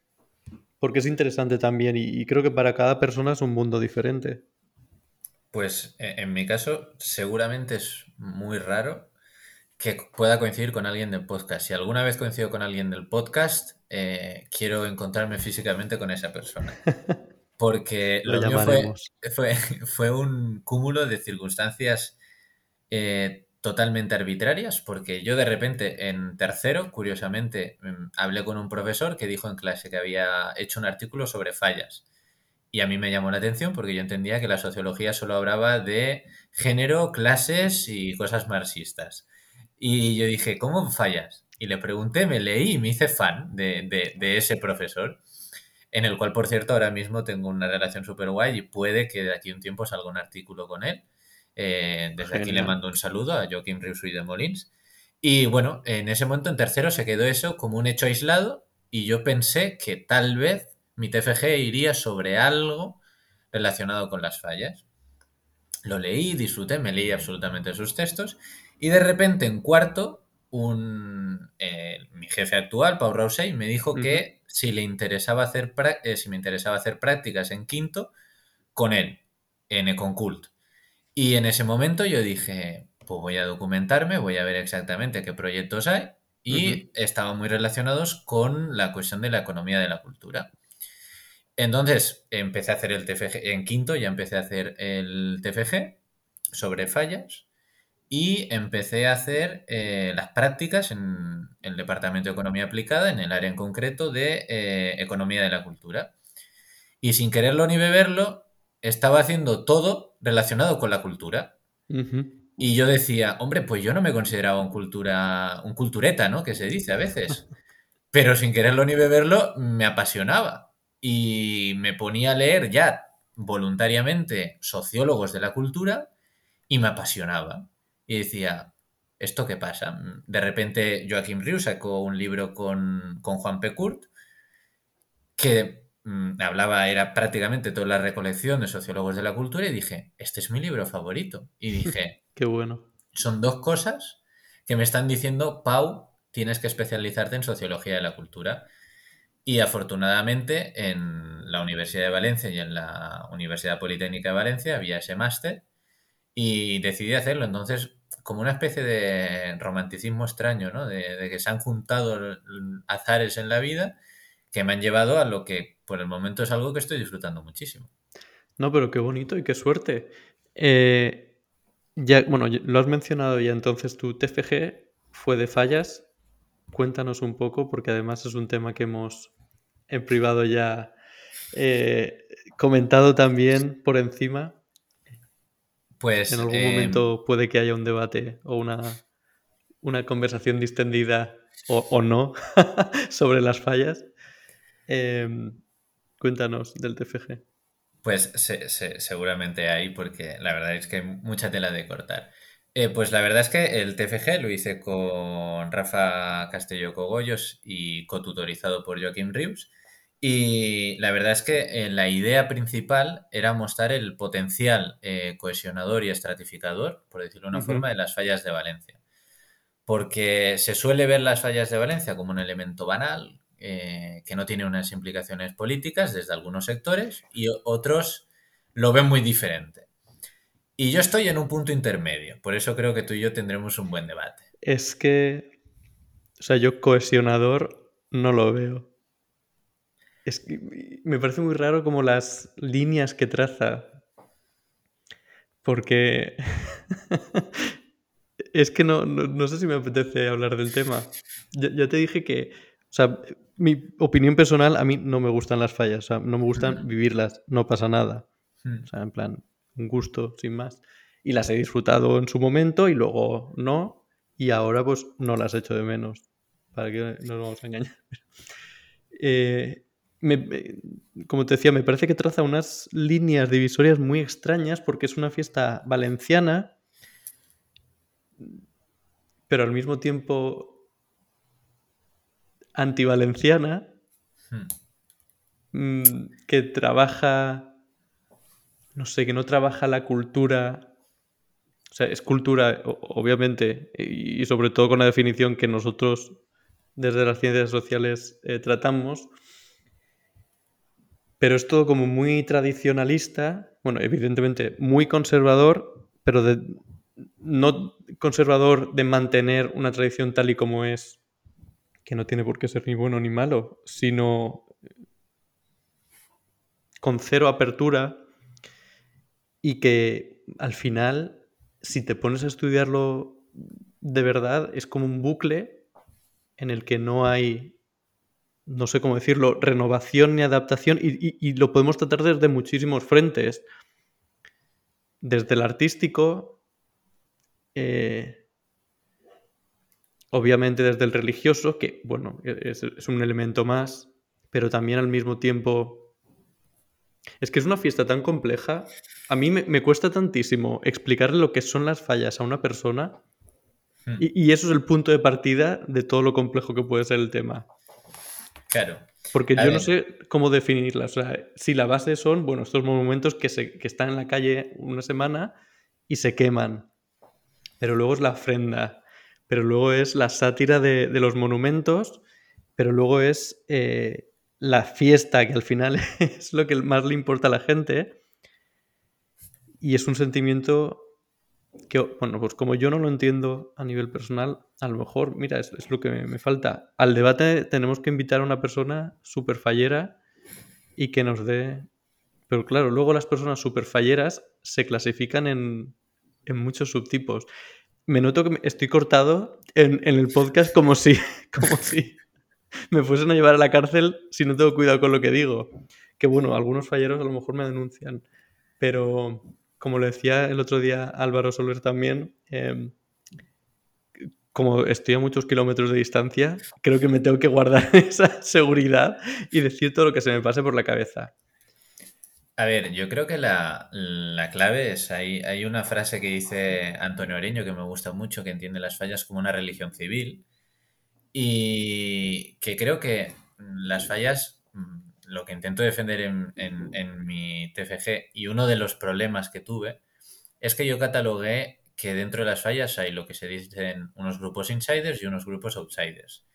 Porque es interesante también y, creo que para cada persona es un mundo diferente. Pues e, en mi caso seguramente es muy raro que pueda coincidir con alguien del podcast. Si alguna vez coincido con alguien del podcast, eh, quiero encontrarme físicamente con esa persona. Porque lo, mío fue, fue, un cúmulo de circunstancias eh, totalmente arbitrarias, porque yo de repente en tercero, curiosamente, mm, hablé con un profesor que dijo en clase que había hecho un artículo sobre fallas. Y a mí me llamó la atención porque yo entendía que la sociología solo hablaba de género, clases y cosas marxistas. Y yo dije, ¿cómo fallas? Y le pregunté, me leí y me hice fan de, ese profesor, en el cual, por cierto, ahora mismo tengo una relación súper guay y puede que de aquí a un tiempo salga un artículo con él. Eh, desde aquí le mando un saludo a Joaquín y de Molins. Y bueno, en ese momento, en tercero, se quedó eso como un hecho aislado y yo pensé que tal vez mi TFG iría sobre algo relacionado con las fallas. Lo leí, disfruté, me leí absolutamente sus textos y de repente en cuarto un, eh, mi jefe actual, Pau Rousey, me dijo que si le interesaba hacer eh, si me interesaba hacer prácticas en quinto con él, en Econcult. Y en ese momento yo dije, pues voy a documentarme, voy a ver exactamente qué proyectos hay y estaban muy relacionados con la cuestión de la economía de la cultura. Entonces empecé a hacer el TFG, en quinto ya empecé a hacer el TFG sobre fallas y empecé a hacer eh, las prácticas en, el Departamento de Economía Aplicada, en el área en concreto de eh, Economía de la Cultura. Y sin quererlo ni beberlo, estaba haciendo todo relacionado con la cultura. Y yo decía, hombre, pues yo no me consideraba un, cultura, un cultureta, ¿no? Que se dice a veces. Pero sin quererlo ni beberlo, me apasionaba. Y me ponía a leer ya voluntariamente sociólogos de la cultura y me apasionaba. Y decía, ¿esto qué pasa? De repente Joaquim Rius sacó un libro con, con Juan Pecurt que mm, hablaba, era prácticamente toda la recolección de sociólogos de la cultura y dije, este es mi libro favorito. Y dije, qué bueno. Son dos cosas que me están diciendo, Pau, tienes que especializarte en sociología de la cultura. Y afortunadamente en la Universidad de Valencia y en la Universidad Politécnica de Valencia había ese máster y decidí hacerlo. Entonces, como una especie de romanticismo extraño, ¿no? De, de, que se han juntado azares en la vida que me han llevado a lo que por el momento es algo que estoy disfrutando muchísimo. No, pero qué bonito y qué suerte. Eh, ya, bueno, lo has mencionado ya entonces, tu TFG fue de fallas. Cuéntanos un poco, porque además es un tema que hemos en privado ya eh, comentado también por encima. Pues. En algún eh, momento puede que haya un debate o una, una conversación distendida o, o no sobre las fallas. Em, cuéntanos del TFG. Pues seguramente hay, porque la verdad es que hay mucha tela de cortar. Eh, pues la verdad es que el TFG lo hice con Rafa Castelló Cogollos y cotutorizado por Joaquín Rius. Y la verdad es que eh, la idea principal era mostrar el potencial eh, cohesionador y estratificador, por decirlo de una forma, de las fallas de Valencia. Porque se suele ver las fallas de Valencia como un elemento banal, eh, que no tiene unas implicaciones políticas desde algunos sectores y otros lo ven muy diferente. Y yo estoy en un punto intermedio, por eso creo que tú y yo tendremos un buen debate. Es que, o sea, yo cohesionador no lo veo. Es que me parece muy raro como las líneas que traza. Porque es que no, no, sé si me apetece hablar del tema. ya te dije que, o sea, mi opinión personal, a mí no me gustan las fallas, o sea, no me gustan vivirlas, no pasa nada. O sea, en plan, un gusto, sin más. Y las he disfrutado en su momento y luego no, y ahora pues no las echo de menos, para que no nos vamos a engañar. Eh, como te decía, me parece que traza unas líneas divisorias muy extrañas porque es una fiesta valenciana, pero al mismo tiempo antivalenciana hmm. mm, que trabaja, no sé, que no trabaja la cultura, o sea, es cultura, obviamente, y sobre todo con la definición que nosotros desde las ciencias sociales eh, tratamos, pero es todo como muy tradicionalista, bueno, evidentemente muy conservador, pero no conservador de mantener una tradición tal y como es que no tiene por qué ser ni bueno ni malo, sino con cero apertura y que al final, si te pones a estudiarlo de verdad, es como un bucle en el que no hay, no sé cómo decirlo, renovación ni adaptación y, lo podemos tratar desde muchísimos frentes. Desde el artístico, eh, obviamente desde el religioso, que bueno, e-, es, un elemento más, pero también al mismo tiempo... Es que es una fiesta tan compleja. A mí me, cuesta tantísimo explicarle lo que son las fallas a una persona hmm. y, eso es el punto de partida de todo lo complejo que puede ser el tema. Claro. Porque yo no sé cómo definirlas. O sea, si la base son, bueno, estos monumentos que, se, que están en la calle una semana y se queman. Pero luego es la ofrenda, pero luego es la sátira de, los monumentos, pero luego es eh, la fiesta, que al final es lo que más le importa a la gente. Y es un sentimiento que, bueno, pues como yo no lo entiendo a nivel personal, a lo mejor, mira, es, lo que me, falta. Al debate tenemos que invitar a una persona súper fallera y que nos dé... Pero claro, luego las personas súper falleras se clasifican en, en muchos subtipos me noto que estoy cortado en, el podcast como si, como si me fuesen a llevar a la cárcel si no tengo cuidado con lo que digo. Que bueno, algunos falleros a lo mejor me denuncian. Pero como le decía el otro día Álvaro Soler también, em, como estoy a muchos kilómetros de distancia, creo que me tengo que guardar esa seguridad y decir todo lo que se me pase por la cabeza. A ver, yo creo que la, clave es, hay, hay una frase que dice Antonio Oreño que me gusta mucho, que entiende las fallas como una religión civil, y que creo que las fallas, lo que intento defender en, en mi TFG y uno de los problemas que tuve, es que yo catalogué que dentro de las fallas hay lo que se dicen unos grupos insiders y unos grupos outsiders.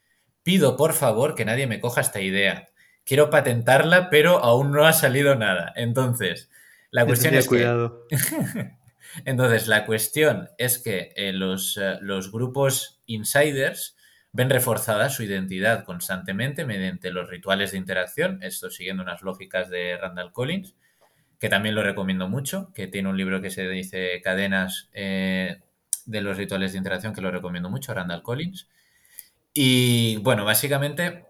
Pido por favor que nadie me coja esta idea quiero patentarla, pero aún no ha salido nada. Entonces, la cuestión es cuidado. Entonces, la cuestión es que eh, los, eh, los grupos insiders ven reforzada su identidad constantemente mediante los rituales de interacción, esto siguiendo unas lógicas de Randall Collins, que también lo recomiendo mucho, que tiene un libro que se dice Cadenas eh, de los rituales de interacción, que lo recomiendo mucho, Randall Collins. Y bueno, básicamente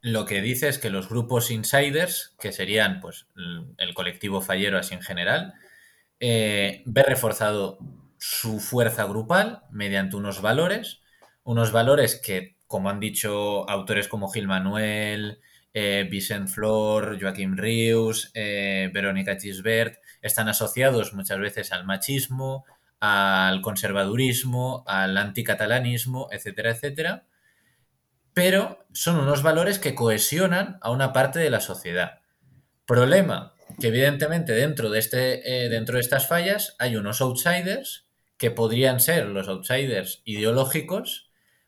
lo que dice es que los grupos insiders, que serían pues, el colectivo fallero así en general, eh, ve reforzado su fuerza grupal mediante unos valores, unos valores que, como han dicho autores como Gil Manuel, eh, Vicent Flor, Joaquim Rius, eh, Verónica Gisbert, están asociados muchas veces al machismo, al conservadurismo, al anticatalanismo, etcétera, etcétera pero son unos valores que cohesionan a una parte de la sociedad. Problema, que evidentemente dentro de, este, eh, dentro de estas fallas hay unos outsiders, que podrían ser los outsiders ideológicos,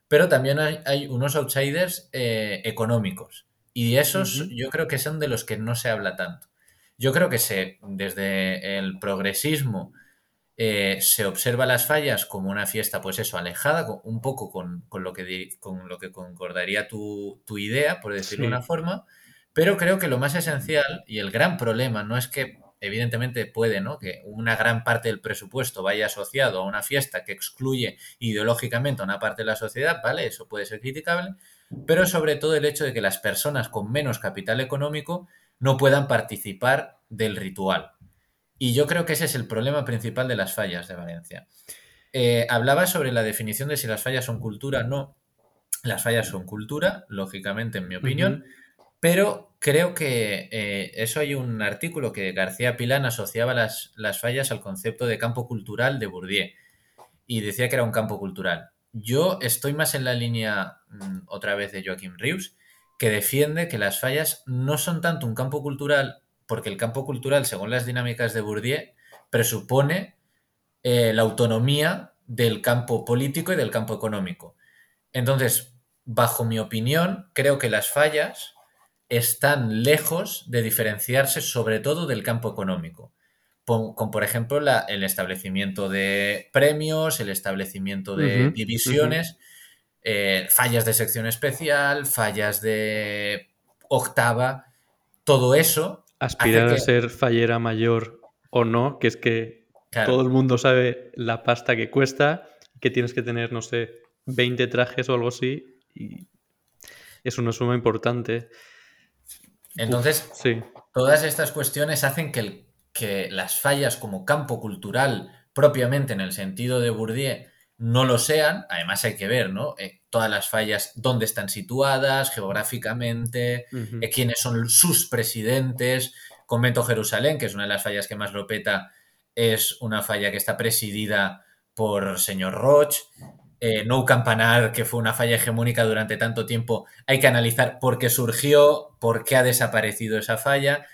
pero también hay, unos outsiders eh, económicos. Y esos yo creo que son de los que no se habla tanto. Yo creo que se, desde el progresismo eh, se observa las fallas como una fiesta, pues eso, alejada, un poco con, lo, que, con lo que concordaría tu, idea, por decirlo de una forma, pero creo que lo más esencial y el gran problema no es que, evidentemente puede, ¿no? Que una gran parte del presupuesto vaya asociado a una fiesta que excluye ideológicamente a una parte de la sociedad, ¿vale? Eso puede ser criticable, pero sobre todo el hecho de que las personas con menos capital económico no puedan participar del ritual. Y yo creo que ese es el problema principal de las fallas de Valencia. Eh, hablaba sobre la definición de si las fallas son cultura. No, las fallas son cultura, lógicamente, en mi opinión, pero creo que eh, eso hay un artículo que García Pilán asociaba las, las fallas al concepto de campo cultural de Bourdieu y decía que era un campo cultural. Yo estoy más en la línea, mm, otra vez, de Joaquim Rius, que defiende que las fallas no son tanto un campo cultural porque el campo cultural, según las dinámicas de Bourdieu, presupone eh, la autonomía del campo político y del campo económico. Entonces, bajo mi opinión, creo que las fallas están lejos de diferenciarse sobre todo del campo económico, con, por ejemplo el establecimiento de premios, el establecimiento de divisiones, eh, fallas de sección especial, fallas de octava, todo eso aspirar a ser fallera mayor o no, que es que todo el mundo sabe la pasta que cuesta, que tienes que tener, no sé, 20 trajes o algo así, y es una suma importante. Entonces, sí. todas estas cuestiones hacen que, que las fallas como campo cultural, propiamente en el sentido de Bourdieu, no lo sean. Además hay que ver, ¿no? Eh, todas las fallas, dónde están situadas geográficamente, eh, quiénes son sus presidentes. Convento Jerusalén, que es una de las fallas que más lo peta, es una falla que está presidida por señor Roch. Eh, no Campanar, que fue una falla hegemónica durante tanto tiempo, hay que analizar por qué surgió, por qué ha desaparecido esa falla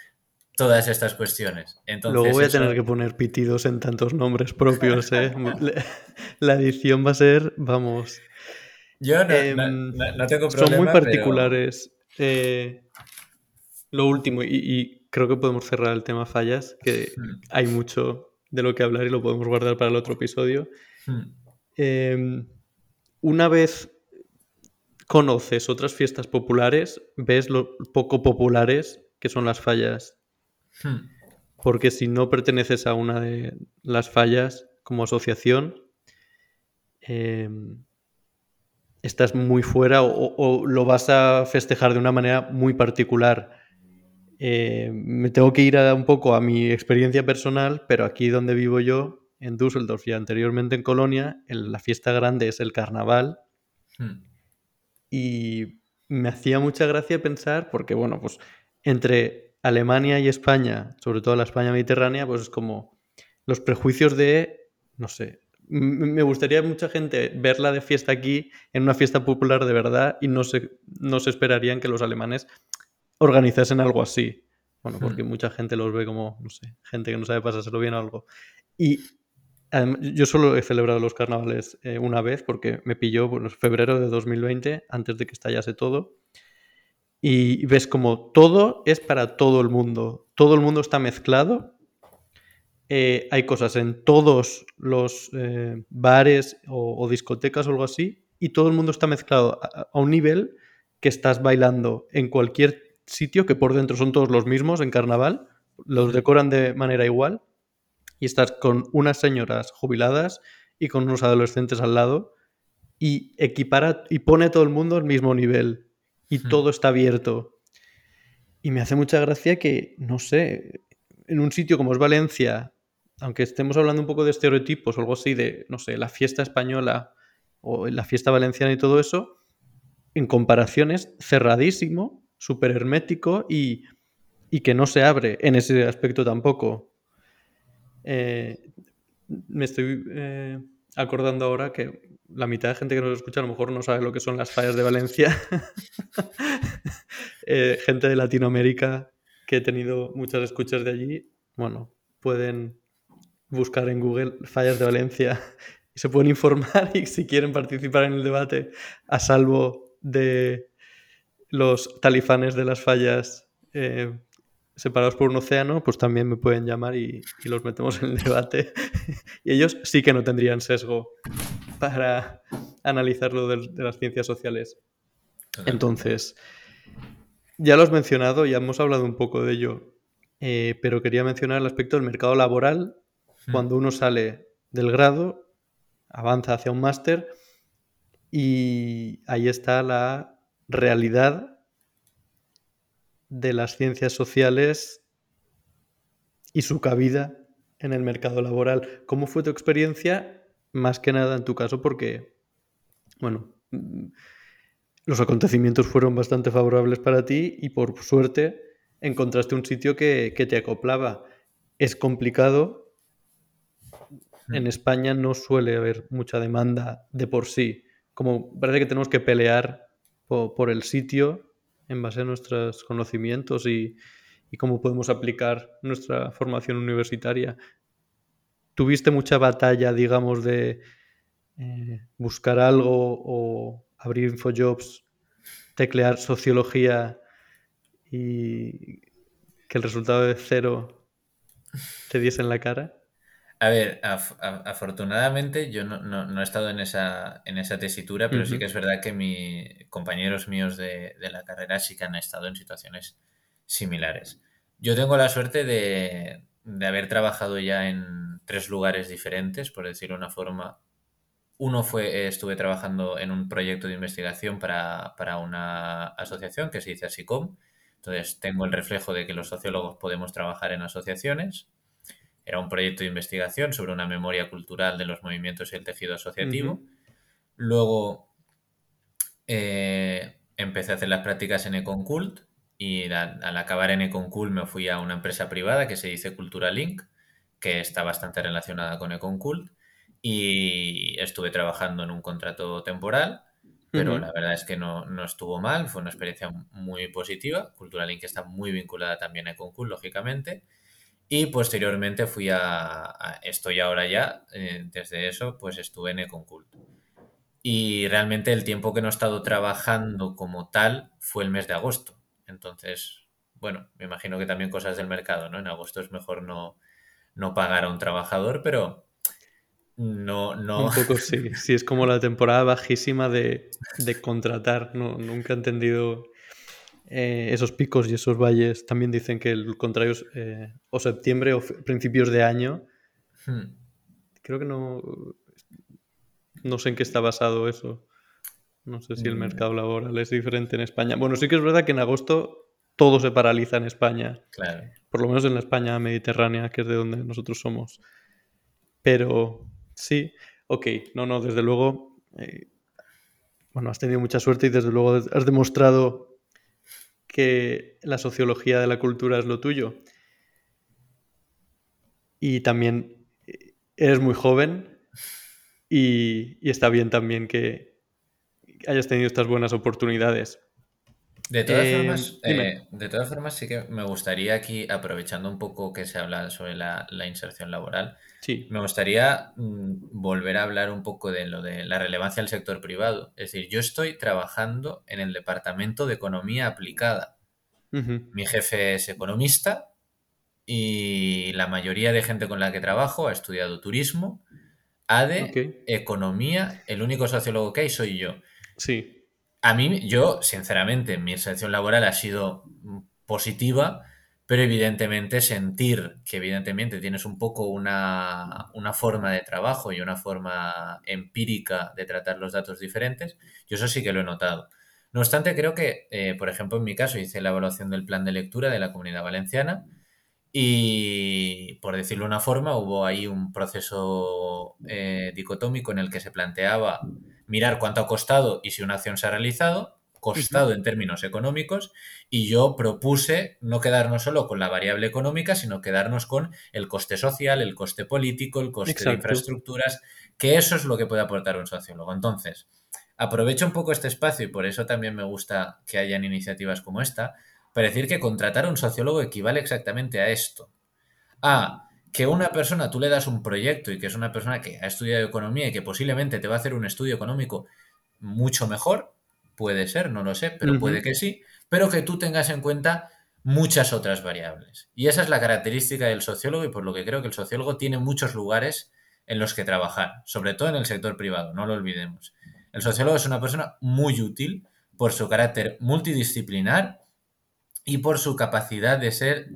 todas estas cuestiones. Entonces, Luego voy a tener que poner pitidos en tantos nombres propios, ¿eh? La edición va a ser, vamos... Yo no, em, tengo problema, Son muy particulares. Eh, lo último, y, creo que podemos cerrar el tema fallas, que hmm. hay mucho de lo que hablar y lo podemos guardar para el otro episodio. Hmm. Em, una vez conoces otras fiestas populares, ves lo poco populares que son las fallas Hmm. Porque si no perteneces a una de las fallas como asociación, em, estás muy fuera o, lo vas a festejar de una manera muy particular. Em, me tengo que ir a, un poco a mi experiencia personal, pero aquí donde vivo yo, en Düsseldorf y anteriormente en Colonia, la fiesta grande es el carnaval. Hmm. Y me hacía mucha gracia pensar, porque bueno, pues entre Alemania y España, sobre todo la España mediterránea, pues es como los prejuicios de, no sé, me gustaría mucha gente verla de fiesta aquí en una fiesta popular de verdad y no se, no se esperarían que los alemanes organizasen algo así. Bueno, porque hmm. mucha gente los ve como, no sé, gente que no sabe pasárselo bien o algo. Y yo solo he celebrado los carnavales eh, una vez porque me pilló en febrero de 2020, antes de que estallase todo. Y ves como todo es para todo el mundo. Todo el mundo está mezclado. Eh, hay cosas en todos los eh, bares o, discotecas o algo así. Y todo el mundo está mezclado a, a un nivel que estás bailando en cualquier sitio que por dentro son todos los mismos en carnaval, los decoran de manera igual y estás con unas señoras jubiladas y con unos adolescentes al lado y equipara y pone a todo el mundo al mismo nivel y todo está abierto. Y me hace mucha gracia que, no sé, en un sitio como es Valencia, aunque estemos hablando un poco de estereotipos o algo así de, no sé, la fiesta española o la fiesta valenciana y todo eso, en comparación es cerradísimo súper hermético y, que no se abre en ese aspecto tampoco. Eh, me estoy eh, acordando ahora que la mitad de gente que nos escucha a lo mejor no sabe lo que son las fallas de Valencia. Eh, gente de Latinoamérica que he tenido muchas escuchas de allí, bueno, pueden buscar en Google fallas de Valencia y se pueden informar y si quieren participar en el debate a salvo de los talifanes de las fallas separados por un océano, pues también me pueden llamar y, los metemos en el debate. y ellos sí que no tendrían sesgo para analizar lo de, las ciencias sociales. Entonces, ya lo has mencionado, ya hemos hablado un poco de ello, eh, pero quería mencionar el aspecto del mercado laboral. Hmm. Cuando uno sale del grado, avanza hacia un máster y ahí está la realidad de las ciencias sociales y su cabida en el mercado laboral. ¿Cómo fue tu experiencia? Más que nada en tu caso, porque, bueno, los acontecimientos fueron bastante favorables para ti y por suerte encontraste un sitio que, que te acoplaba. Es complicado. En España no suele haber mucha demanda de por sí. Como parece que tenemos que pelear por, el sitio en base a nuestros conocimientos y, cómo podemos aplicar nuestra formación universitaria. ¿Tuviste mucha batalla, digamos, de eh, buscar algo o abrir infojobs, teclear sociología y que el resultado de cero te diese en la cara? A ver, afortunadamente yo no, he estado en esa, en esa tesitura, pero sí que es verdad que mis compañeros míos de, la carrera sí que han estado en situaciones similares. Yo tengo la suerte de, haber trabajado ya en tres lugares diferentes, por decirlo de una forma. Uno fue, estuve trabajando en un proyecto de investigación para, para una asociación que se dice ASICOM. Entonces tengo el reflejo de que los sociólogos podemos trabajar en asociaciones era un proyecto de investigación sobre una memoria cultural de los movimientos y el tejido asociativo. Luego eh, empecé a hacer las prácticas en Econcult y al, acabar en Econcult me fui a una empresa privada que se dice Cultura Link, que está bastante relacionada con Econcult y estuve trabajando en un contrato temporal, pero la verdad es que no, no, estuvo mal, fue una experiencia muy positiva. Cultura Link está muy vinculada también a Econcult, lógicamente. Y posteriormente fui a, estoy ahora ya, eh, desde eso, pues estuve en Econcult. Y realmente el tiempo que no he estado trabajando como tal fue el mes de agosto. Entonces, bueno, me imagino que también cosas del mercado, ¿no? En agosto es mejor no, no pagar a un trabajador, pero no, no. Un poco sí, sí, es como la temporada bajísima de, de contratar. No, nunca he entendido eh, esos picos y esos valles también dicen que el contrario es eh, o septiembre o principios de año. Hmm. Creo que no. No sé en qué está basado eso. No sé si el mm. mercado laboral es diferente en España. Bueno, sí que es verdad que en agosto todo se paraliza en España. Claro. Por lo menos en la España mediterránea, que es de donde nosotros somos. Pero sí, ok, no, no, desde luego. Eh, bueno, has tenido mucha suerte y desde luego has demostrado que la sociología de la cultura es lo tuyo. Y también eh, eres muy joven y, está bien también que hayas tenido estas buenas oportunidades. De todas, eh, formas, eh, de todas formas, sí que me gustaría aquí, aprovechando un poco que se habla sobre la, inserción laboral, sí. me gustaría mm, volver a hablar un poco de lo de la relevancia del sector privado. Es decir, yo estoy trabajando en el Departamento de Economía Aplicada. Mi jefe es economista y la mayoría de gente con la que trabajo ha estudiado turismo, ADE, economía, el único sociólogo que hay soy yo. Sí. A mí, yo, sinceramente, mi inserción laboral ha sido positiva, pero evidentemente sentir que evidentemente tienes un poco una, forma de trabajo y una forma empírica de tratar los datos diferentes, yo eso sí que lo he notado. No obstante, creo que, eh, por ejemplo, en mi caso hice la evaluación del plan de lectura de la comunidad valenciana y, por decirlo de una forma, hubo ahí un proceso eh, dicotómico en el que se planteaba mirar cuánto ha costado y si una acción se ha realizado, costado en términos económicos, y yo propuse no quedarnos solo con la variable económica, sino quedarnos con el coste social, el coste político, el coste de infraestructuras, que eso es lo que puede aportar un sociólogo. Entonces, aprovecho un poco este espacio y por eso también me gusta que hayan iniciativas como esta, para decir que contratar a un sociólogo equivale exactamente a esto. A que una persona tú le das un proyecto y que es una persona que ha estudiado economía y que posiblemente te va a hacer un estudio económico mucho mejor, puede ser, no lo sé, pero puede que sí, pero que tú tengas en cuenta muchas otras variables. Y esa es la característica del sociólogo y por lo que creo que el sociólogo tiene muchos lugares en los que trabajar, sobre todo en el sector privado, no lo olvidemos. El sociólogo es una persona muy útil por su carácter multidisciplinar y por su capacidad de ser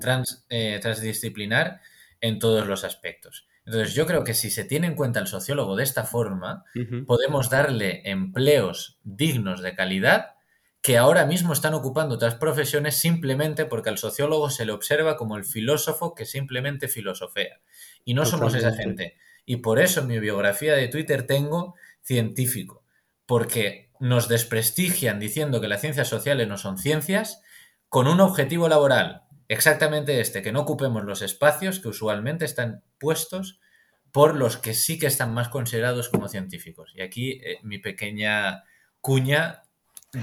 eh, transdisciplinar en todos los aspectos. Entonces, yo creo que si se tiene en cuenta el sociólogo de esta forma, podemos darle empleos dignos de calidad que ahora mismo están ocupando otras profesiones simplemente porque al sociólogo se le observa como el filósofo que simplemente filosofea. Y no somos esa gente. Y por eso en mi biografía de Twitter tengo científico, porque nos desprestigian diciendo que las ciencias sociales no son ciencias con un objetivo laboral, exactamente este, que no ocupemos los espacios que usualmente están puestos por los que sí que están más considerados como científicos. Y aquí eh, mi pequeña cuña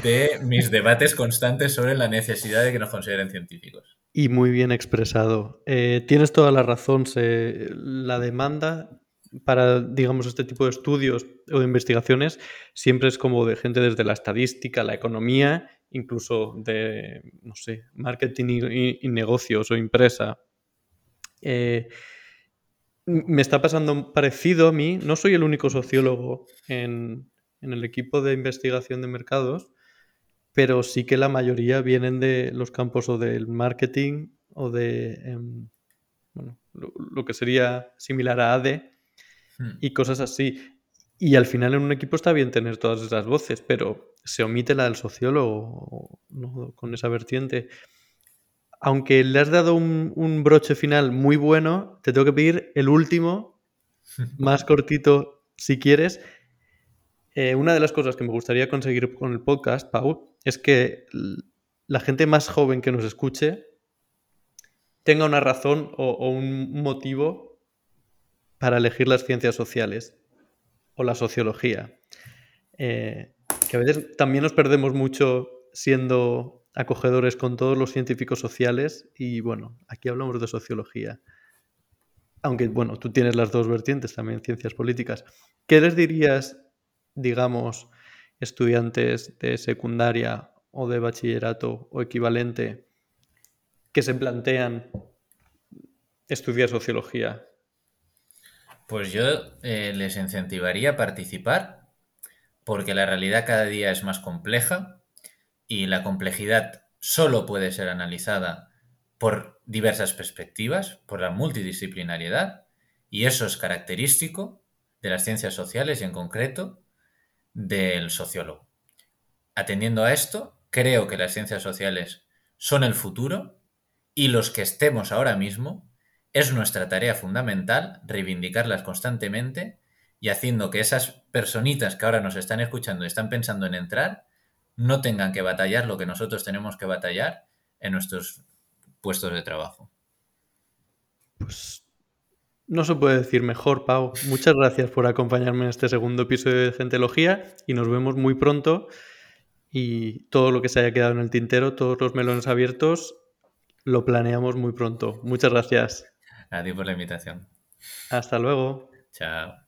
de mis debates constantes sobre la necesidad de que nos consideren científicos. Y muy bien expresado. Eh, tienes toda la razón. la demanda para, digamos, este tipo de estudios o de investigaciones siempre es como de gente desde la estadística, la economía incluso de, no sé, marketing y, negocios o empresa. Eh, me está pasando parecido a mí, no soy el único sociólogo en, el equipo de investigación de mercados, pero sí que la mayoría vienen de los campos o del marketing o de em, bueno, lo, que sería similar a ADE hmm. y cosas así. Y al final en un equipo está bien tener todas esas voces, pero se omite la del sociólogo con esa vertiente. Aunque le has dado un, broche final muy bueno, te tengo que pedir el último, más cortito si quieres. Eh, una de las cosas que me gustaría conseguir con el podcast, Pau, es que la gente más joven que nos escuche tenga una razón o un motivo para elegir las ciencias sociales o la sociología. Eh, que a veces también nos perdemos mucho siendo acogedores con todos los científicos sociales y bueno, aquí hablamos de sociología. Aunque bueno, tú tienes las dos vertientes también, ciencias políticas. ¿Qué les dirías, digamos, estudiantes de secundaria o de bachillerato o equivalente que se plantean estudiar sociología? Pues yo eh, les incentivaría a participar porque la realidad cada día es más compleja y la complejidad solo puede ser analizada por diversas perspectivas, por la multidisciplinariedad, y eso es característico de las ciencias sociales y en concreto del sociólogo. Atendiendo a esto, creo que las ciencias sociales son el futuro y los que estemos ahora mismo es nuestra tarea fundamental reivindicarlas constantemente y haciendo que esas personitas que ahora nos están escuchando y están pensando en entrar no tengan que batallar lo que nosotros tenemos que batallar en nuestros puestos de trabajo. Pues no se puede decir mejor, Pau. Muchas gracias por acompañarme en este segundo episodio de Gentelogía y nos vemos muy pronto. Y todo lo que se haya quedado en el tintero, todos los melones abiertos, lo planeamos muy pronto. Muchas gracias. A ti por la invitación. Hasta luego. Chao.